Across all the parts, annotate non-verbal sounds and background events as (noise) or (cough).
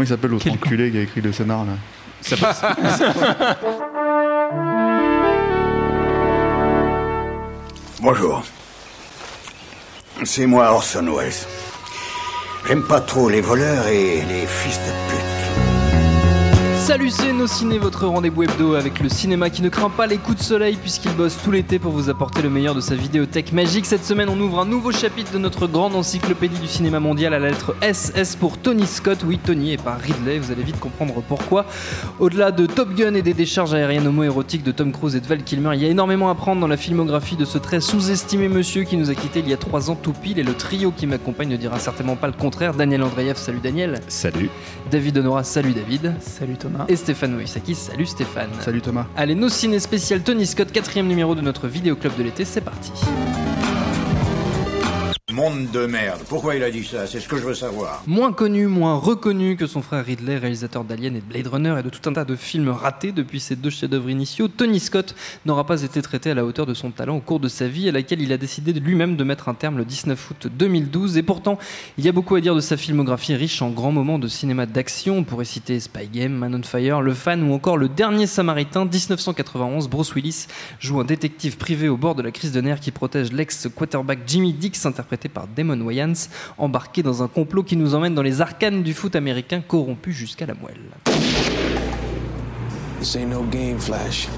Comment il s'appelle l'autre enculé qui a écrit le scénar là (laughs) Ça passe. Bonjour. C'est moi Orson Welles. J'aime pas trop les voleurs et les fils de pute. Salut, c'est Nos Ciné, votre rendez-vous hebdo avec le cinéma qui ne craint pas les coups de soleil puisqu'il bosse tout l'été pour vous apporter le meilleur de sa vidéothèque magique. Cette semaine, on ouvre un nouveau chapitre de notre grande encyclopédie du cinéma mondial à la lettre SS pour Tony Scott. Oui, Tony et pas Ridley, vous allez vite comprendre pourquoi. Au-delà de Top Gun et des décharges aériennes homo-érotiques de Tom Cruise et de Val Kilmer, il y a énormément à prendre dans la filmographie de ce très sous-estimé monsieur qui nous a quitté il y a trois ans tout pile et le trio qui m'accompagne ne dira certainement pas le contraire. Daniel Andreev, salut Daniel. Salut. David Honora, salut David. Salut Thomas. Et Stéphane Moïsaki, salut Stéphane. Salut Thomas. Allez, nos ciné spécial Tony Scott, quatrième numéro de notre vidéo club de l'été, c'est parti. Monde de merde. Pourquoi il a dit ça? C'est ce que je veux savoir. Moins connu, moins reconnu que son frère Ridley, réalisateur d'Alien et de Blade Runner et de tout un tas de films ratés depuis ses deux chefs-d'œuvre initiaux, Tony Scott n'aura pas été traité à la hauteur de son talent au cours de sa vie, à laquelle il a décidé lui-même de mettre un terme le 19 août 2012. Et pourtant, il y a beaucoup à dire de sa filmographie riche en grands moments de cinéma d'action. On pourrait citer Spy Game, Man on Fire, Le Fan ou encore Le Dernier Samaritain, 1991. Bruce Willis joue un détective privé au bord de la crise de nerfs qui protège l'ex-quarterback Jimmy Dix, interprété par Damon Wayans, embarqué dans un complot qui nous emmène dans les arcanes du foot américain corrompu jusqu'à la moelle. This ain't no game, Flash.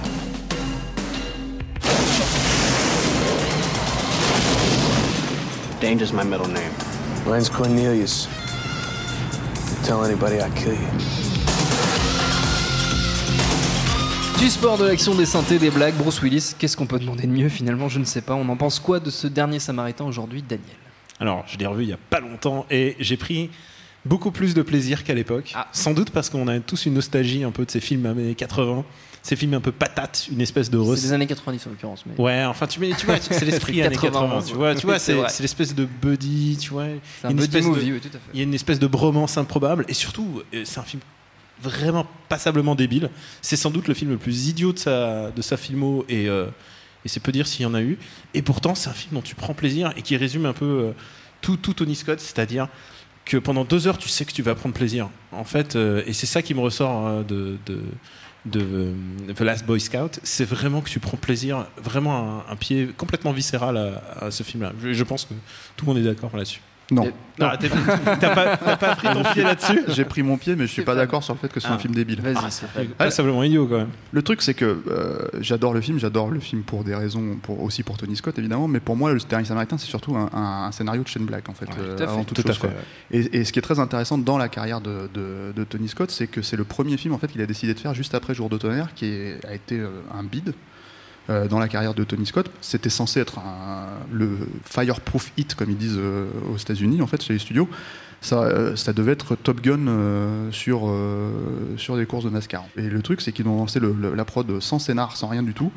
Danger's my middle name. Mine's Cornelius. Tell anybody I kill you. Du sport, de l'action, des synthés, des blagues, Bruce Willis, qu'est-ce qu'on peut demander de mieux finalement? Je ne sais pas. On en pense quoi de ce dernier Samaritain aujourd'hui, Daniel? Alors, je l'ai revu il y a pas longtemps et j'ai pris beaucoup plus de plaisir qu'à l'époque. Ah. Sans doute parce qu'on a tous une nostalgie un peu de ces films années 80, ces films un peu patates, une espèce de C'est des années 90 en l'occurrence. Mais... Ouais, enfin tu, vois, c'est l'esprit (laughs) années 80, 80, tu vois, tu vois, c'est l'espèce de buddy, tu vois. C'est un une buddy espèce de- movie, oui, tout à fait. Il y a une espèce de bromance improbable et surtout, euh, c'est un film vraiment passablement débile. C'est sans doute le film le plus idiot de sa, de sa filmo et, euh, et c'est peu dire s'il y en a eu. Et pourtant, c'est un film dont tu prends plaisir et qui résume un peu euh, tout, tout Tony Scott, c'est-à-dire que pendant deux heures, tu sais que tu vas prendre plaisir. En fait, euh, et c'est ça qui me ressort euh, de, de, de euh, The Last Boy Scout, c'est vraiment que tu prends plaisir, vraiment un, pied complètement viscéral à, ce film-là. Je pense que tout le monde est d'accord là-dessus. Non. Non, t'es- t'as pas, pris ton pied là-dessus J'ai pris mon pied, mais je suis pas d'accord sur le fait que c'est Ah. un film débile. Vas-y, Ah, Stéphane. Passablement idiot quand même. Le truc, c'est que euh, j'adore le film, j'adore le film pour des raisons, pour, aussi pour Tony Scott évidemment, mais pour moi, le Dernier Samaritain, c'est surtout un, un- un scénario de Shane Black en fait, euh, tout à fait. avant toute Tout à chose, fait. Et, et ce qui est très intéressant dans la carrière de, de- de Tony Scott, c'est que c'est le premier film en fait qu'il a décidé de faire juste après Jour de tonnerre, qui est- a été euh, un bide. euh, dans la carrière de Tony Scott, c'était censé être un- le fireproof hit, comme ils disent euh, aux États-Unis, en fait, chez les studios. Ça, euh, ça devait être Top Gun euh, sur, sur des courses de NASCAR. Et le truc, c'est qu'ils ont lancé la prod sans scénar, sans rien du tout.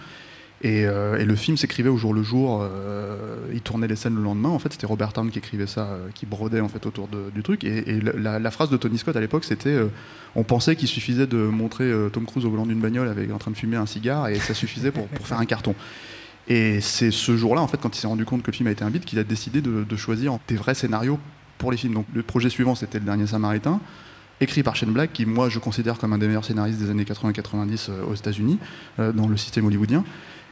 Et, le film s'écrivait au jour le jour. euh, il tournait les scènes le lendemain. En fait, c'était Robert Town qui écrivait ça, qui brodait en fait autour de- du truc. Et, la, phrase de Tony Scott à l'époque, c'était on pensait qu'il suffisait de montrer Tom Cruise au volant d'une bagnole avec en train de fumer un cigare et ça suffisait pour faire un carton. Et c'est ce jour-là, en fait, quand il s'est rendu compte que le film a été un qu'il a décidé de, choisir des vrais scénarios pour les films. Donc le projet suivant, c'était Le Dernier Samaritain, écrit par Shane Black, qui moi je considère comme un des meilleurs scénaristes des années 80-90 euh, aux États-Unis, euh, dans le système hollywoodien.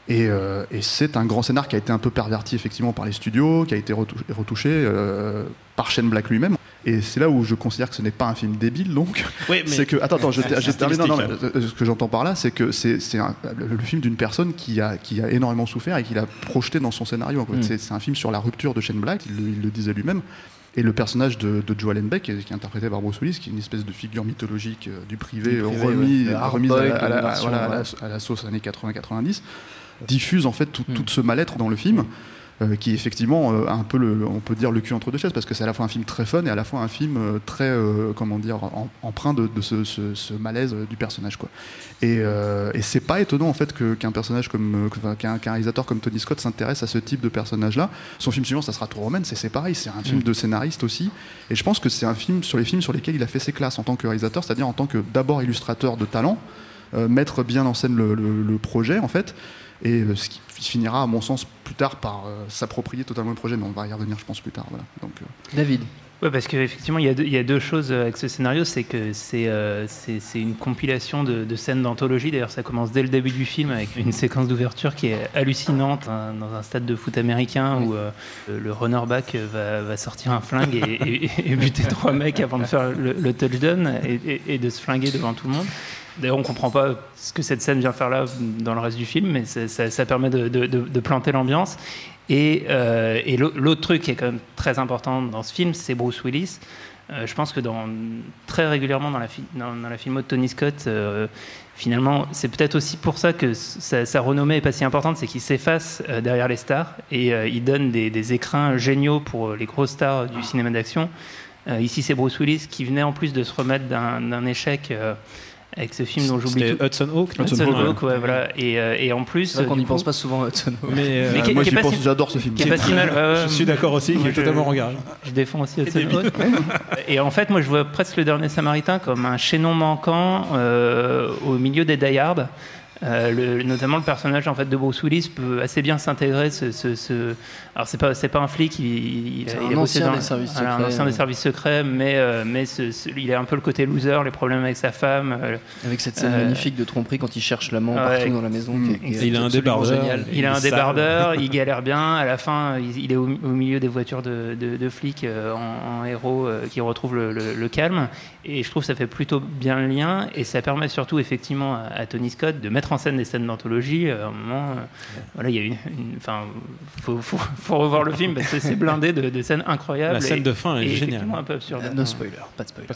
Et, euh, et c'est un grand scénar qui a été un peu perverti effectivement par les studios, qui a été retouché, par Shane Black lui-même. Et c'est là où je considère que ce n'est pas un film débile, donc. Oui, (laughs) C'est que attends attends je, termine non, non, mais, euh, ce que j'entends par là c'est que c'est le, film d'une personne qui a qui a énormément souffert et qui l'a projeté dans son scénario. Mm. c'est un film sur la rupture de Shane Black il, le- il le disait lui-même et le personnage de, de Joe Allen Beck qui est, interprété par Bruce Willis qui est une espèce de figure mythologique euh, du privé, Du privé, remis, ouais. Remise à, la, à la- de version, voilà, à la- ouais. à la sauce années 80-90 diffuse en fait tout, Mm. tout ce mal-être dans le film euh, qui effectivement euh, a un peu le, on peut dire le cul entre deux chaises parce que c'est à la fois un film très fun et à la fois un film euh, très euh, comment dire em- empreint de, de ce, ce- ce malaise du personnage quoi. Et, et c'est pas étonnant en fait que- qu'un personnage comme qu'un réalisateur comme Tony Scott s'intéresse à ce type de personnage là son film suivant ça sera Tour Romaine c'est c'est pareil c'est un film Mm. de scénariste aussi. Et je pense que c'est un film sur les films sur lesquels il a fait ses classes en tant que réalisateur c'est-à-dire en tant que d'abord illustrateur de talent mettre bien en scène le, le- le projet en fait et euh, ce qui finira à mon sens plus tard par euh, s'approprier totalement le projet mais on va y revenir je pense plus tard voilà donc euh, David. Ouais, parce qu'effectivement, il, y a deux- il y a deux choses avec ce scénario. C'est que c'est euh, une compilation de, de scènes d'anthologie. D'ailleurs, ça commence dès le début du film avec une séquence d'ouverture qui est hallucinante hein, dans un stade de foot américain où euh, le runner-back va, va sortir un flingue et, et- et buter (laughs) trois mecs avant de faire le, le touchdown et, et- et de se flinguer devant tout le monde. D'ailleurs, on comprend pas ce que cette scène vient faire là dans le reste du film, mais ça, permet de, planter l'ambiance. Et, euh, l'autre truc qui est quand même très important dans ce film, c'est Bruce Willis. Euh, je pense que très régulièrement dans la, dans, de Tony Scott, euh, finalement, c'est peut-être aussi pour ça que sa, renommée est pas si importante, c'est qu'il s'efface derrière les stars et il donne des, des écrins géniaux pour les grosses stars du cinéma d'action. Ici, c'est Bruce Willis qui venait en plus de se remettre d'un échec avec ce film dont j'oublie. Hudson Hawk. non Hudson Hawk, ouais, voilà. Et, euh, et en plus, C'est vrai qu'on euh, n'y pense pas souvent à Hudson Hawk. Mais, euh, Mais moi, j'y pense, si- j'adore ce film. qui est pas si mal. ouais, ouais. je suis d'accord aussi, qui est je- totalement regardé. Je défends aussi Hudson Hawk. (laughs) Et en fait, moi, je vois presque le dernier Samaritain comme un chaînon manquant euh, au milieu des Die Hard. Euh, le- notamment le personnage en fait de Bruce Willis peut assez bien s'intégrer. Ce, ce- ce- Alors c'est pas c'est pas un flic, il, un il a bossé ancien dans- des services voilà, secrets, un ancien des services secrets, mais euh, mais ce- ce- il a un peu le côté loser, les problèmes avec sa femme. euh, Avec cette scène Euh, magnifique de tromperie quand il cherche l'amant ouais. partout dans la maison. Mm. qui est- qui est Et il a un débardeur. génial. Il a un Il est sale. débardeur, (laughs) il galère bien. À la fin, il, il est au, au milieu des voitures de, de- de flics euh, en, en héros euh, qui le, le- le calme. Et je trouve que ça fait plutôt bien le lien. Et ça permet surtout, effectivement, à, à Tony Scott de mettre en scène des scènes d'anthologie. Euh, À un moment, euh, voilà, il y a une. Enfin, faut, faut, faut revoir le film parce que c'est blindé de, de scènes incroyables. La scène et- de fin est géniale. effectivement un peu absurde. Euh, No spoiler, pas de spoiler.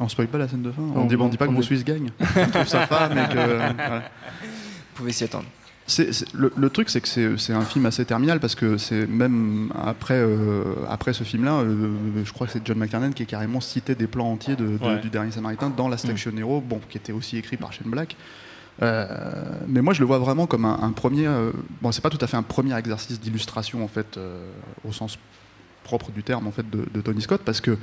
On spoil pas la scène de fin On- On dit, on dit pas que on- Bruce Willis gagne. On trouve sa femme et que. (laughs) voilà. Vous pouvez s'y attendre. Le, le truc, c'est que c'est un film assez terminal parce que c'est même après, euh, après ce film-là, euh, je crois que c'est John McTiernan qui est carrément cité des plans entiers de- de- Ouais. du dernier Samaritain dans la Station Hero, bon, qui était aussi écrit par Shane Black. Euh, mais moi, je le vois vraiment comme un, un premier. bon, c'est pas tout à fait un premier exercice d'illustration en fait, au sens propre du terme en fait de, de Tony Scott, parce que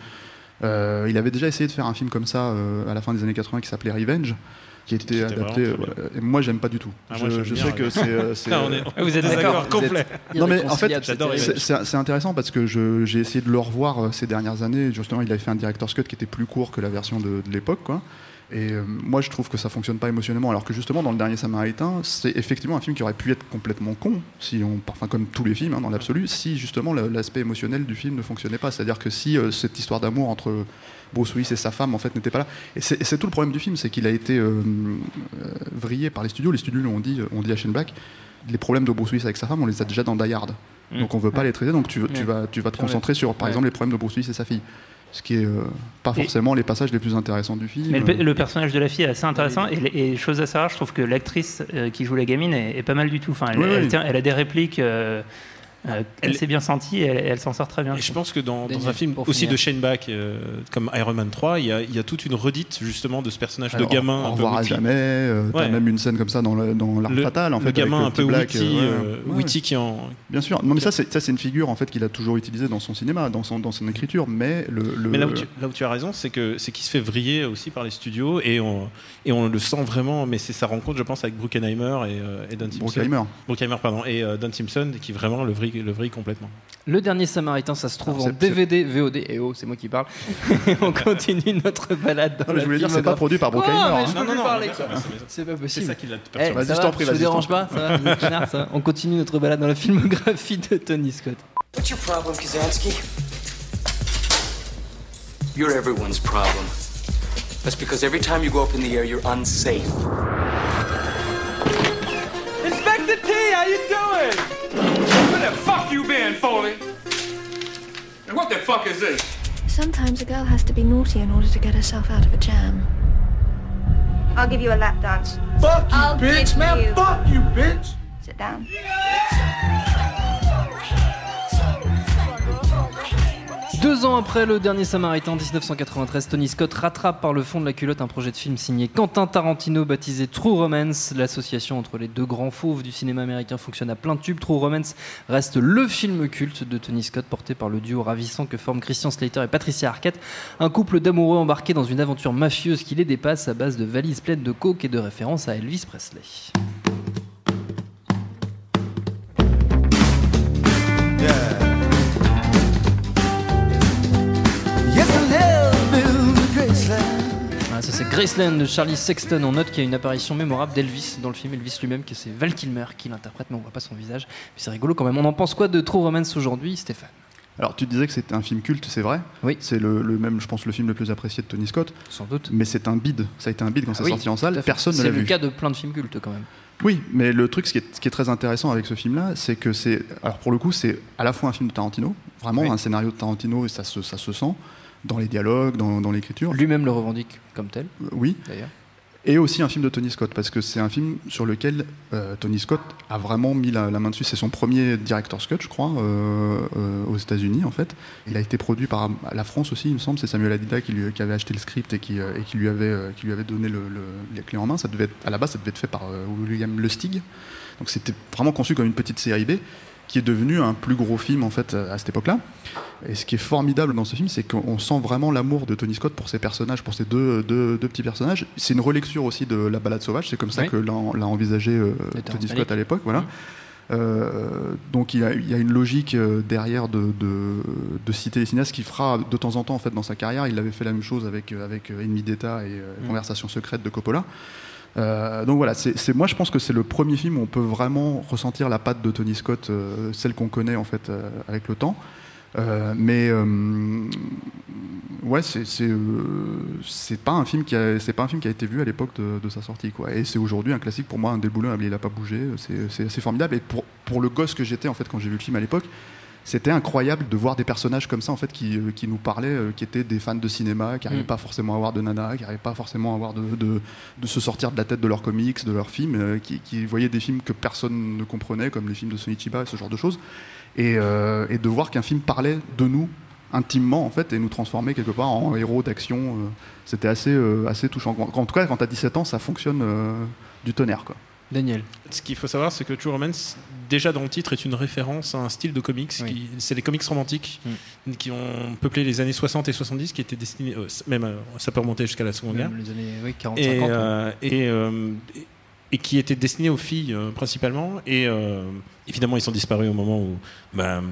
il avait déjà essayé de faire un film comme ça à la fin des années 80 qui s'appelait Revenge, qui était Qui était adapté. euh, et moi, j'aime pas du tout. Ah, je sais que c'est. euh, (laughs) c'est, Ah, euh, Ah, vous êtes d'accord complet. non mais en fait, c'est intéressant parce que je- j'ai essayé de le revoir euh, ces dernières années. Justement, il avait fait un director's cut qui était plus court que la version de, de l'époque, quoi. Et euh, moi, je trouve que ça fonctionne pas émotionnellement, alors que justement, dans le dernier Samaritain, c'est effectivement un film qui aurait pu être complètement con, si on, enfin comme tous les films hein, dans l'absolu, si justement l'aspect émotionnel du film ne fonctionnait pas. C'est-à-dire que si euh, cette histoire d'amour entre Bruce Willis et sa femme en fait n'était pas là, et c'est tout le problème du film, c'est qu'il a été euh, vrillé par les studios. Les studios l'ont dit, ont dit à Shane Black, les problèmes de Bruce Willis avec sa femme, on les a déjà dans Die Hard. Mm. Donc on veut pas les traiter, donc tu, tu Ouais. vas, tu vas te Ouais. concentrer sur, par Ouais. exemple, les problèmes de Bruce Willis et sa fille. Ce qui est euh, pas Et- forcément les passages les plus intéressants du film. Mais le, pe- le personnage de la fille est assez intéressant et, et chose à savoir, je trouve que l'actrice euh, qui joue la gamine est, est pas mal du tout. Enfin, elle, Oui, elle oui. tient- elle a des répliques euh, euh, Elle- assez bien senties et elle, elle s'en sort très bien. Et je pense que dans, un film aussi finir. de Shane Black, euh, comme Iron Man 3, il y, a, il y a toute une redite justement de ce personnage Alors, de gamin un peu revoir à witty. jamais. euh, T'as Ouais. même une scène comme ça dans le- dans l'art fatal en le fait. gamin avec un le peu petit Black, witty, euh, ouais. euh, Ouais. witty qui en. Bien sûr. Non mais ça c'est ça c'est une figure en fait qu'il a toujours utilisée dans son cinéma, dans son dans son écriture. Mais le, le- Mais là où, tu, là où tu as raison, c'est que c'est qu'il se fait vriller aussi par les studios et on, et on le sent vraiment. Mais c'est sa rencontre, je pense, avec Bruckheimer et, euh, et Don Simpson. Bruckheimer. Bruckheimer, pardon, et euh, Don Simpson qui vraiment le vrille, le vrille complètement. Le dernier Samaritain, ça se trouve Alors, en DVD, VOD, et oh, c'est moi qui parle. (laughs) on continue notre balade dans Non, la je voulais dire c'est pas filmographie. produit par Bruckheimer. Hein. c'est- pas c'est possible. ça qui l'a Eh, perturbé. Vas-y, ça je va, t'en prie, je te vas-y, dérange pas ça va, ça On continue notre balade dans la filmographie de Tony Scott. What's your problem, Kazansky? You're everyone's problem. That's because every time you go up in the air, you're unsafe. Inspector T, how you doing? Where the fuck you been, Foley? And what the fuck is this? Sometimes a girl has to be naughty in order to get herself out of a jam. I'll give you a lap dance. Fuck you, I'll bitch, man. you- Fuck you, bitch. Sit down. Deux ans après le dernier Samaritain, 1993, Tony Scott rattrape par le fond de la culotte un projet de film signé Quentin Tarantino baptisé True Romance. L'association entre les deux grands fauves du cinéma américain fonctionne à plein tube. True Romance reste le film culte de Tony Scott porté par le duo ravissant que forment Christian Slater et Patricia Arquette, un couple d'amoureux embarqués dans une aventure mafieuse qui les dépasse à base de valises pleines de coke et de références à Elvis Presley. C'est Graceland de Charlie Sexton. On note qu'il y a une apparition mémorable d'Elvis dans le film. Elvis lui-même, que c'est Val Kilmer qui l'interprète, mais on voit pas son visage. Puis c'est rigolo quand même. On en pense quoi de True Romance aujourd'hui, Stéphane? Alors tu disais que c'était un film culte, c'est vrai. Oui. C'est le, le même, je pense, le film le plus apprécié de Tony Scott. Sans doute. Mais c'est un bide. Ça a été un bide quand Ah c'est oui, sorti en salle. Personne ne l'a C'est vu. le cas de plein de films cultes quand même. Oui, mais le truc, ce qui est, ce qui est très intéressant avec ce film-là, c'est que c'est. Alors pour le coup, c'est à la fois un film de Tarantino, vraiment Oui. un scénario de Tarantino, et ça se, ça se sent dans les dialogues, dans, dans l'écriture. Lui-même le revendique comme tel, Euh, Oui. d'ailleurs. Et aussi un film de Tony Scott, parce que c'est un film sur lequel euh, Tony Scott a vraiment mis la, la main dessus. C'est son premier director's cut, je crois, euh, aux États-Unis, en fait. Il a été produit par la France aussi, il me semble. C'est Samuel Adida qui, lui- qui avait acheté le script et qui, et qui lui avait, qui lui avait donné le, le- les clés en main. Ça devait être, à la base, ça devait être fait par William Lustig. Donc c'était vraiment conçu comme une petite série B qui est devenu un plus gros film en fait à cette époque-là. Et ce qui est formidable dans ce film, c'est qu'on sent vraiment l'amour de Tony Scott pour ses personnages, pour ces deux, deux, deux petits personnages. C'est une relecture aussi de La Balade sauvage, c'est comme ça Oui. que l'a envisagé euh, Tony. Scott à l'époque. Voilà. Euh, donc il y, a, il y a une logique euh, derrière de, de, de citer les cinéastes qu'il fera de temps en temps en fait dans sa carrière. Il avait fait la même chose avec, avec Ennemi d'État et Mhm. Conversation secrète de Coppola. Euh, donc voilà, c'est moi je pense que c'est le premier film où on peut vraiment ressentir la patte de Tony Scott, euh, celle qu'on connaît en fait euh, avec le temps. Mais ouais, c'est pas un film qui a c'est pas un film qui a été vu à l'époque de, sa sortie quoi. Et c'est aujourd'hui un classique pour moi, un déboulonnable. Il a pas bougé, c'est c'est assez formidable. Et pour pour le gosse que j'étais en fait quand j'ai vu le film à l'époque. C'était incroyable de voir des personnages comme ça en fait qui, euh, qui nous parlaient, euh, qui étaient des fans de cinéma, qui n'arrivaient Mm. pas forcément à avoir de nana, qui n'arrivaient pas forcément à avoir de, de, de se sortir de la tête de leurs comics, de leurs films, euh, qui, qui voyaient des films que personne ne comprenait, comme les films de Sonichiba et ce genre de choses. Et, euh, et de voir qu'un film parlait de nous intimement en fait et nous transformait quelque part en héros d'action, c'était assez, assez touchant. En, tout cas, quand tu as 17 ans, ça fonctionne du tonnerre. Quoi. Daniel. Ce qu'il faut savoir, c'est que True Romance, déjà dans le titre, est une référence à un style de comics. Oui. C'est les comics romantiques qui ont peuplé les années 60 et 70, qui étaient destinés, euh, même euh, ça peut remonter jusqu'à la Seconde Guerre. Les années oui, 40-50. et, ouais. euh, et, et- et qui étaient destinés aux filles principalement. Et évidemment, ils sont disparus au moment où bah,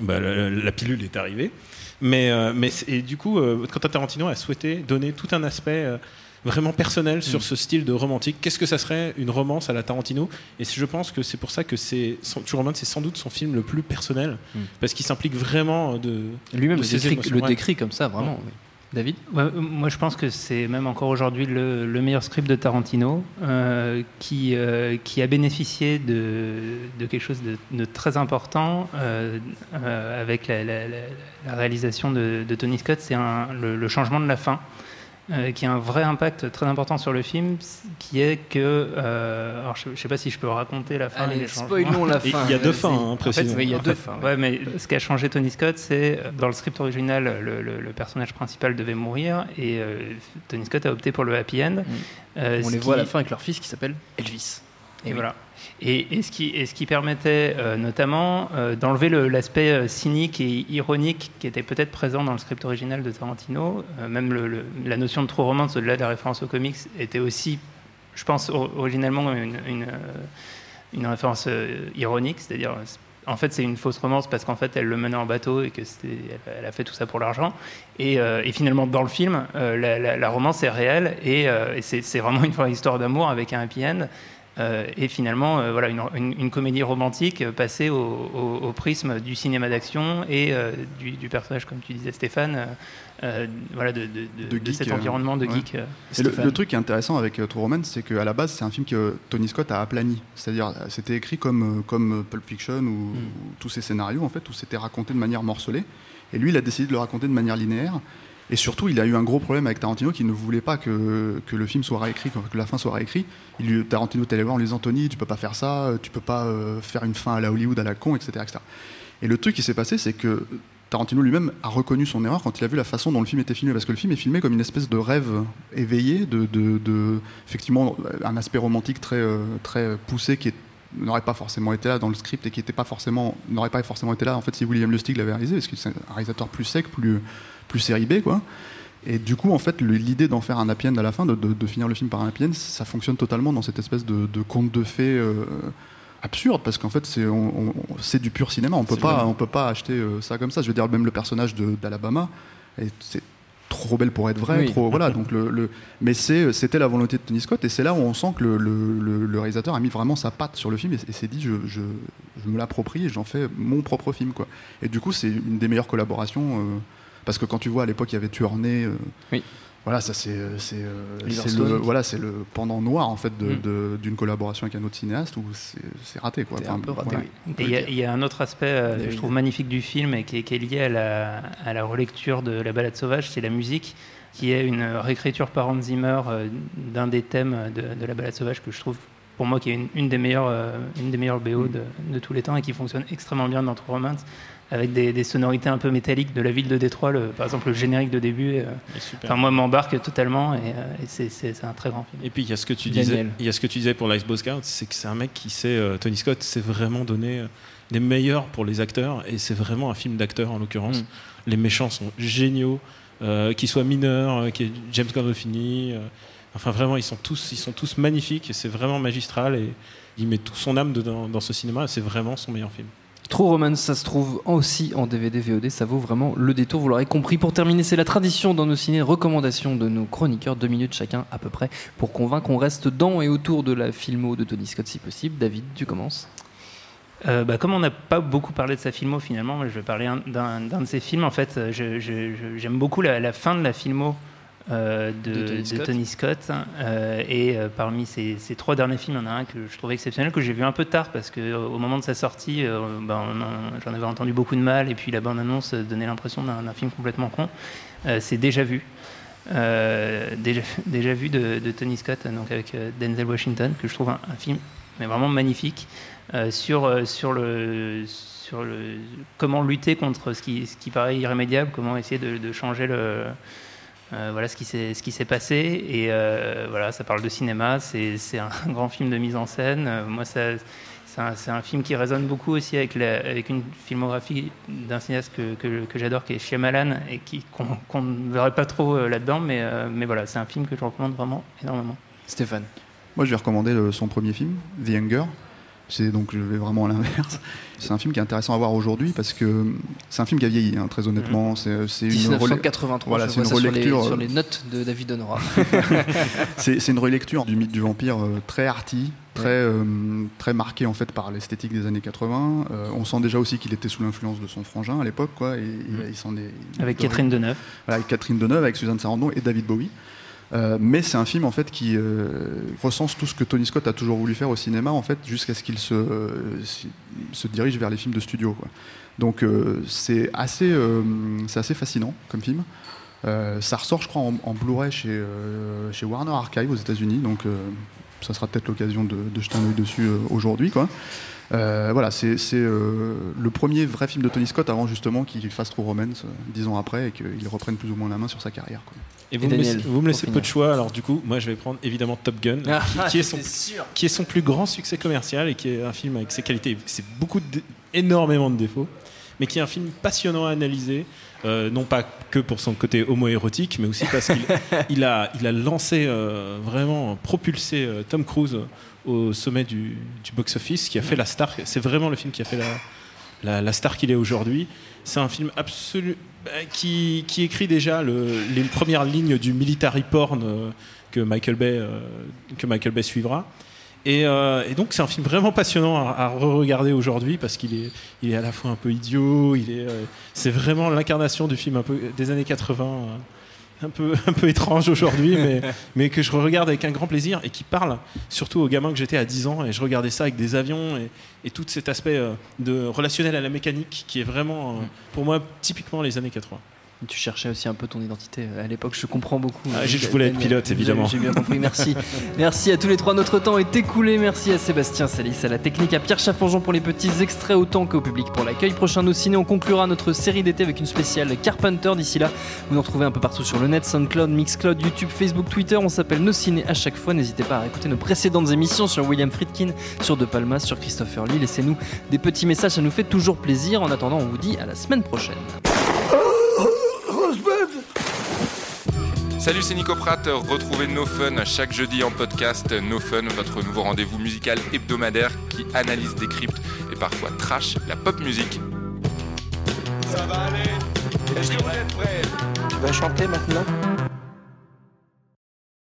bah, la, la pilule est arrivée. Mais, euh, mais et du coup, euh, Quentin Tarantino a souhaité donner tout un aspect euh, vraiment personnel sur ce style de romantique. Qu'est-ce que ça serait une romance à la Tarantino? Et je pense que c'est pour ça que c'est True Romance, c'est sans doute son film le plus personnel Mm. parce qu'il s'implique vraiment de Lui-même le décrit, le Ouais. décrit comme ça, vraiment. Ouais. oui. David? Euh, moi, je pense que c'est même encore aujourd'hui le, le meilleur script de Tarantino, euh, qui, euh, qui a bénéficié de, de quelque chose de, très important avec la, réalisation de, Tony Scott. C'est le changement de la fin. Euh, qui a un vrai impact très important sur le film, qui est que, euh, alors je ne sais pas si je peux raconter la fin. Allez, spoilons la fin. il y a deux fins, hein, En fait, précisément. Oui, il y a deux fins. Ouais, mais ce qui a changé Tony Scott, c'est dans le script original, le, le- le personnage principal devait mourir et euh, Tony Scott a opté pour le happy end. Euh, On les qui- voit à la fin avec leur fils qui s'appelle Elvis. Et voilà. Et, ce qui, permettait euh, notamment euh, d'enlever le- l'aspect euh, cynique et ironique qui était peut-être présent dans le script original de Tarantino. Même la notion de true romance, au-delà de la référence aux comics, était aussi, je pense, or- originalement une, référence ironique. C'est-à-dire, en fait, c'est une fausse romance parce qu'en fait, elle le menait en bateau et que elle, a fait tout ça pour l'argent. Et, finalement, dans le film, la, romance est réelle et, c'est, vraiment une histoire d'amour avec un happy end. Euh, et finalement, euh, voilà, une, une- une comédie romantique euh, passée au, au- au prisme du cinéma d'action et euh, du, du personnage, comme tu disais, Stéphane, voilà, de, de- de- De de geek, cet environnement de ouais. geek. Et le, truc qui est intéressant avec True Romance, c'est qu'à la base, c'est un film que Tony Scott a aplani. C'est-à-dire, c'était écrit comme, comme Pulp Fiction ou, ou tous ces scénarios, en fait, où c'était raconté de manière morcelée. Et lui, il a décidé de le raconter de manière linéaire. Et surtout, il a eu un gros problème avec Tarantino qui ne voulait pas que, le film soit réécrit, que la fin soit réécrite. Tarantino est allé voir en lui disant Tony, tu peux pas faire ça, tu peux pas euh, faire une fin à la Hollywood à la con, etc. Et le truc qui s'est passé, c'est que Tarantino lui-même a reconnu son erreur quand il a vu la façon dont le film était filmé, parce que le film est filmé comme une espèce de rêve éveillé, de, effectivement un aspect romantique très, euh, très poussé qui n'aurait pas forcément été là dans le script et qui était n'aurait pas forcément été là en fait si William Lustig l'avait réalisé parce que c'est un réalisateur plus sec plus plus série B quoi et du coup en fait l'idée d'en faire un happy end à la fin de, de- de finir le film par un happy end ça fonctionne totalement dans cette espèce de, de conte de fées euh, absurde parce qu'en fait c'est du pur cinéma on peut pas vrai. on peut pas acheter euh, ça comme ça je veux dire même le personnage d'Alabama et c'est trop belle pour être vraie, Oui. trop voilà. (laughs) Donc le, le- mais c'est c'était la volonté de Tony Scott et c'est là où on sent que le, le- le- le réalisateur a mis vraiment sa patte sur le film et, et s'est dit je, je, je me l'approprie et j'en fais mon propre film quoi. Et du coup c'est une des meilleures collaborations euh, parce que quand tu vois à l'époque il y avait Tueur Né, euh, Oui. voilà ça c'est euh, c'est euh, le voilà c'est le pendant noir en fait de- Mm. de- d'une collaboration avec un autre cinéaste où c'est c'est raté quoi. Un peu raté, voilà. il y, a- y un autre aspect euh, que je trouve magnifique du film et qui est, qui est lié à la, à la relecture de La balade sauvage, c'est la musique, qui est une réécriture par Hans Zimmer euh, d'un des thèmes de, de La balade sauvage que je trouve, pour moi, qui est une, une des meilleures, euh, une des meilleures BO de, de tous les temps et qui fonctionne extrêmement bien dans True Romance, avec des, des sonorités un peu métalliques de la ville de Détroit. Le- par exemple, le générique de début, euh, enfin, moi, m'embarque totalement et, euh, et c'est- un très grand film. Et puis il y a ce que tu disais, il y a ce que tu disais pour l'Ice Boy Scout, c'est que c'est un mec qui sait, euh, Tony Scott s'est vraiment donné euh, les meilleurs pour les acteurs et c'est vraiment un film d'acteurs en l'occurrence. Mm. Les méchants sont géniaux, euh, qu'ils soient mineurs, euh, qu'il y ait James Gandolfini, euh, enfin vraiment ils sont tous, ils sont tous magnifiques et c'est vraiment magistral et il met toute son âme dedans, dans ce cinéma et c'est vraiment son meilleur film. True Romance, ça se trouve aussi en DVD VOD, ça vaut vraiment le détour, vous l'aurez compris. Pour terminer, c'est la tradition dans nos ciné, recommandation de nos chroniqueurs, deux minutes chacun à peu près, pour convaincre qu'on reste dans et autour de la filmo de Tony Scott si possible. David, tu commences Euh, bah, comme on n'a pas beaucoup parlé de sa filmo finalement, je vais parler un- d'un de ses films. En fait, euh, j'aime beaucoup la, la fin de la filmo de, De Tony de Scott. Tony Scott. euh, et euh, parmi ces, ces trois derniers films, il y en a un que je trouvais exceptionnel, que j'ai vu un peu tard parce que euh, au moment de sa sortie, euh, bah, on en- j'en avais entendu beaucoup de mal. Et puis la bande-annonce euh, donnait l'impression d'un film complètement con. Euh, C'est déjà vu. Euh, déjà, (laughs) déjà vu de, de Tony Scott, donc avec euh, Denzel Washington, que je trouve un, un film mais vraiment magnifique euh, sur, euh, sur, le, sur le, comment lutter contre ce qui, ce qui paraît irrémédiable, comment essayer de, de changer le, euh, voilà ce qui s'est passé et euh, voilà ça parle de cinéma c'est un (laughs) grand film de mise en scène Euh, moi c'est un, film qui résonne beaucoup aussi avec, avec une filmographie d'un cinéaste que, que, que j'adore, qui est Shyamalan, et qu'on, ne verrait pas trop là-dedans, mais, mais voilà, c'est un film que je recommande vraiment énormément. Stéphane. Moi, je vais recommander son premier film, The Hunger. C'est donc je vais vraiment à l'inverse. C'est un film qui est intéressant à voir aujourd'hui parce que c'est un film qui a vieilli, hein, très honnêtement. C'est c'est une relais- 1983, Voilà, je c'est vois une ça sur les, relecture. sur les notes de David Honora. (laughs) C'est c'est une relecture du mythe du vampire euh, très arty, très, euh, très marqué en fait par l'esthétique des années 80. Euh, on sent déjà aussi qu'il était sous l'influence de son frangin à l'époque, quoi. Et, il- il s'en est il- Avec Catherine Deneuve. Voilà, avec Catherine Deneuve, avec Suzanne Sarandon et David Bowie. Euh, mais c'est un film en fait qui euh, recense tout ce que Tony Scott a toujours voulu faire au cinéma en fait jusqu'à ce qu'il se, euh, se dirige vers les films de studio. Donc c'est assez, assez fascinant comme film. Ça ressort, je crois, en, Blu-ray chez, chez Warner Archive aux États-Unis, donc ça sera peut-être l'occasion de, de jeter un œil dessus aujourd'hui. Quoi. Euh, voilà, c'est c'est, euh, le premier vrai film de Tony Scott avant justement qu'il fasse True Romance euh, dix ans après et qu'il reprenne plus ou moins la main sur sa carrière. Quoi. Et vous, Et me laissez, vous me laissez peu de choix, alors du coup, moi je vais prendre évidemment Top Gun, Ah, qui, qui (laughs) est son, sûr. qui est son plus grand succès commercial et qui est un film avec ses qualités, c'est beaucoup, de, énormément de défauts, mais qui est un film passionnant à analyser, euh, non pas que pour son côté homo-érotique, mais aussi parce qu'il (laughs) il a, il a lancé, euh, vraiment propulsé euh, Tom Cruise au sommet du, du box-office, qui a fait la star, c'est vraiment le film qui a fait la, la, la star qu'il est aujourd'hui. C'est un film absolu qui, qui écrit déjà le- les premières lignes du military porn que Michael Bay que Michael Bay suivra. Et, euh, et donc c'est un film vraiment passionnant à, à re-regarder aujourd'hui parce qu'il est, il est à la fois un peu idiot, il est, euh, c'est vraiment l'incarnation du film un peu des années 80, euh, un peu, (laughs) un peu étrange aujourd'hui, mais, (laughs) mais que je regarde avec un grand plaisir et qui parle surtout aux gamins que j'étais à 10 ans et je regardais ça avec des avions et, et tout cet aspect de relationnel à la mécanique qui est vraiment, euh, pour moi, typiquement les années 80. Tu cherchais aussi un peu ton identité euh, à l'époque, je comprends beaucoup. Ah, je- voulais être pilote, évidemment. J'ai bien compris, merci. merci à tous les trois, notre temps est écoulé. Merci à Sébastien Salis, à la technique, à Pierre Chaffanjon pour les petits extraits, autant qu'au public pour l'accueil. Prochain Nos Ciné, on conclura notre série d'été avec une spéciale Carpenter. D'ici là, vous nous retrouvez un peu partout sur le net, SoundCloud, Mixcloud, YouTube, Facebook, Twitter. On s'appelle Nos Ciné à chaque fois. N'hésitez pas à écouter nos précédentes émissions sur William Friedkin, sur De Palma, sur Christopher Lee. Laissez-nous des petits messages, ça nous fait toujours plaisir. En attendant, on vous dit à la semaine prochaine. Salut, c'est Nico Pratt. Retrouvez No Fun chaque jeudi en podcast. No Fun, votre nouveau rendez-vous musical hebdomadaire qui analyse, décrypte et parfois trash la pop musique. Ça va aller Est-ce que vous êtes prêts? Tu vas chanter maintenant?